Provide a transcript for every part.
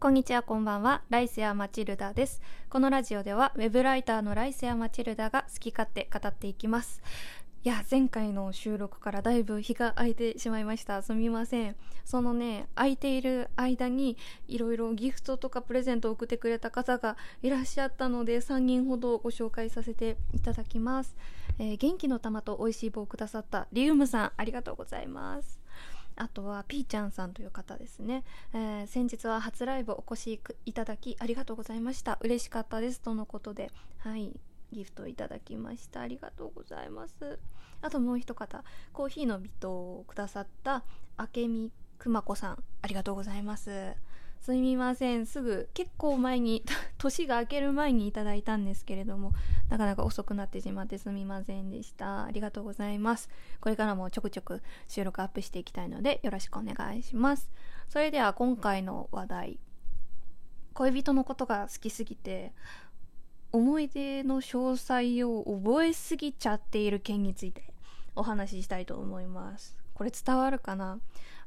こんにちは、こんばんは。ライセア・マチルダです。このラジオでは、ウェブライターのライセア・マチルダが好き勝手語っていきます。いや、前回の収録からだいぶ日が空いてしまいました。すみません。そのね、空いている間に、いろいろギフトとかプレゼントを送ってくれた方がいらっしゃったので、3人ほどご紹介させていただきます。えー、元気の玉と美味しい棒をくださったリウムさん、ありがとうございます。あとはピーちゃんさんという方ですね、えー、先日は初ライブお越しいただきありがとうございました。嬉しかったですとのことではいギフトいただきました。ありがとうございます。あともう一方コーヒーの微糖をくださった明美くまこさんありがとうございます。すみません。すぐ結構前に 年が明ける前にいただいたんですけれどもなかなか遅くなってしまってすみませんでした。ありがとうございます。これからもちょくちょく収録アップしていきたいのでよろしくお願いします。それでは今回の話題。恋人のことが好きすぎて思い出の詳細を覚えすぎちゃっている件についてお話ししたいと思います。これ伝わるかな？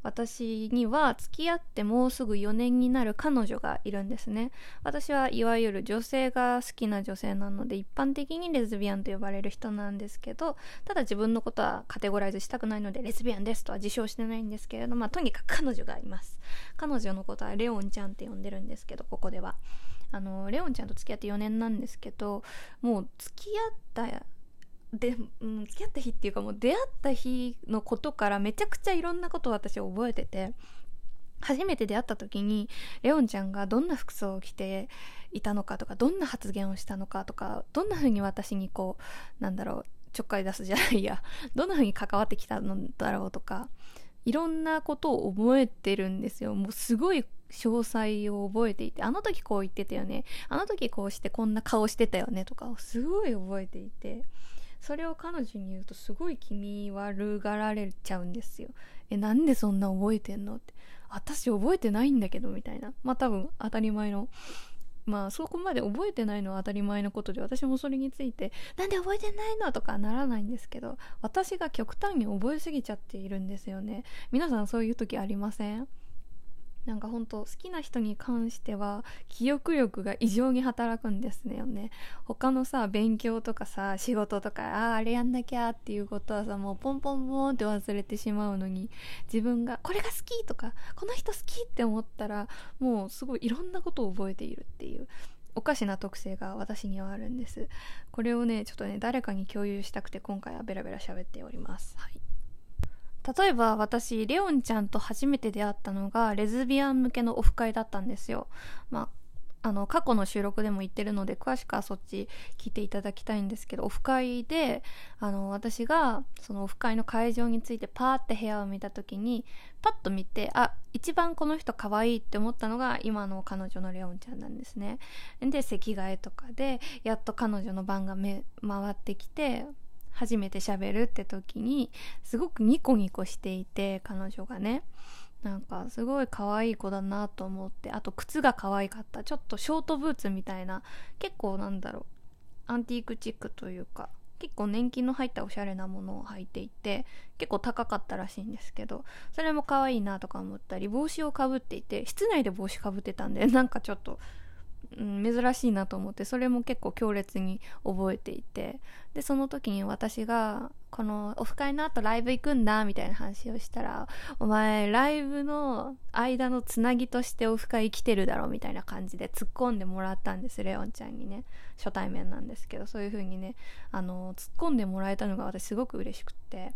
私には付き合ってもうすぐ4年になる彼女がいるんですね。私はいわゆる女性が好きな女性なので一般的にレズビアンと呼ばれる人なんですけどただ自分のことはカテゴライズしたくないのでレズビアンですとは自称してないんですけれどまあとにかく彼女がいます。彼女のことはレオンちゃんって呼んでるんですけどここでは。あのレオンちゃんと付き合って4年なんですけどもう付き合ったで、うん、付き合った日っていうかもう出会った日のことからめちゃくちゃいろんなことを私覚えてて初めて出会った時にレオンちゃんがどんな服装を着ていたのかとかどんな発言をしたのかとかどんな風に私にこうなんだろうちょっかい出すじゃないや どんな風に関わってきたのだろうとかいろんなことを覚えてるんですよ。もうすごい詳細を覚えていてあの時こう言ってたよね。あの時こうしてこんな顔してたよねとかをすごい覚えていて。それを彼女に言うとすごい気味悪がられちゃうんですよ。えなんでそんな覚えてんのって。私覚えてないんだけどみたいな。まあ多分当たり前の。まあそこまで覚えてないのは当たり前のことで私もそれについてなんで覚えてないのとかならないんですけど私が極端に覚えすぎちゃっているんですよね。皆さんそういう時ありません？なんか本当好きな人に関しては記憶力が異常に働くんですよね。他のさ勉強とかさ仕事とかあああれやんなきゃっていうことはさもうポンポンポンって忘れてしまうのに自分がこれが好きとかこの人好きって思ったらもうすごいいろんなことを覚えているっていうおかしな特性が私にはあるんです。これをねちょっとね誰かに共有したくて今回はベラベラ喋っております。はい。例えば私レオンちゃんと初めて出会ったのがレズビアン向けのオフ会だったんですよ。まああの過去の収録でも言ってるので詳しくはそっち聞いていただきたいんですけどオフ会であの私がそのオフ会の会場についてパーって部屋を見た時にパッと見てあ一番この人可愛いって思ったのが今の彼女のレオンちゃんなんですね。で席替えとかでやっと彼女の番が回ってきて初めて喋るって時にすごくニコニコしていて彼女がね。なんかすごい可愛い子だなと思ってあと靴が可愛かった。ちょっとショートブーツみたいな結構なんだろうアンティークチックというか結構年季の入ったおしゃれなものを履いていて結構高かったらしいんですけどそれも可愛いなとか思ったり帽子をかぶっていて室内で帽子かぶってたんでなんかちょっとうん、珍しいなと思ってそれも結構強烈に覚えていてでその時に私がこのオフ会の後ライブ行くんだみたいな話をしたらお前ライブの間のつなぎとしてオフ会来てるだろみたいな感じで突っ込んでもらったんですレオンちゃんにね。初対面なんですけどそういう風にねあの突っ込んでもらえたのが私すごく嬉しくって。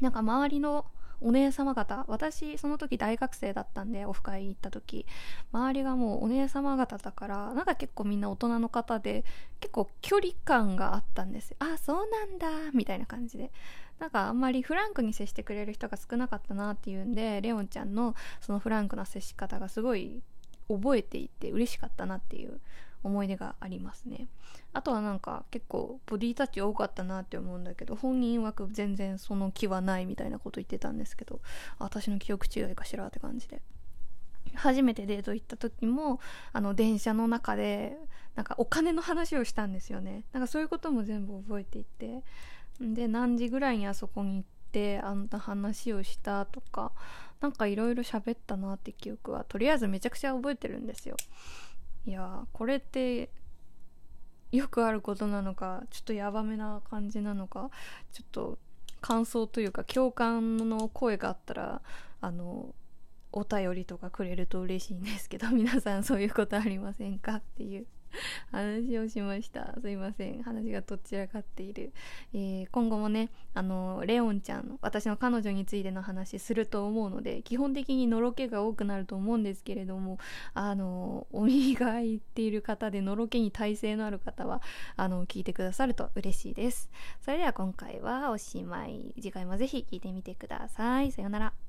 なんか周りのお姉様方私その時大学生だったんでオフ会行った時周りがもうお姉様方だからなんか結構みんな大人の方で結構距離感があったんですよ。あそうなんだみたいな感じで。なんかあんまりフランクに接してくれる人が少なかったなっていうんでレオンちゃんのそのフランクな接し方がすごい覚えていて嬉しかったなっていう思い出がありますね。あとはなんか結構ボディタッチ多かったなって思うんだけど本人曰く全然その気はないみたいなこと言ってたんですけど私の記憶違いかしらって感じで。初めてデート行った時もあの電車の中でなんかお金の話をしたんですよね。なんかそういうことも全部覚えていて。で何時ぐらいにあそこに行ってあんな話をしたとかなんかいろいろ喋ったなって記憶はとりあえずめちゃくちゃ覚えてるんですよ。いやこれってよくあることなのかちょっとヤバめな感じなのかちょっと感想というか共感の声があったらあのお便りとかくれると嬉しいんですけど皆さんそういうことありませんか？っていう。話をしました。すいません。話がどちらかっている、えー、今後もねあのレオンちゃん私の彼女についての話すると思うので基本的にのろけが多くなると思うんですけれどもあのお耳が開いている方でのろけに耐性のある方はあの聞いてくださると嬉しいです。それでは今回はおしまい。次回もぜひ聞いてみてください。さようなら。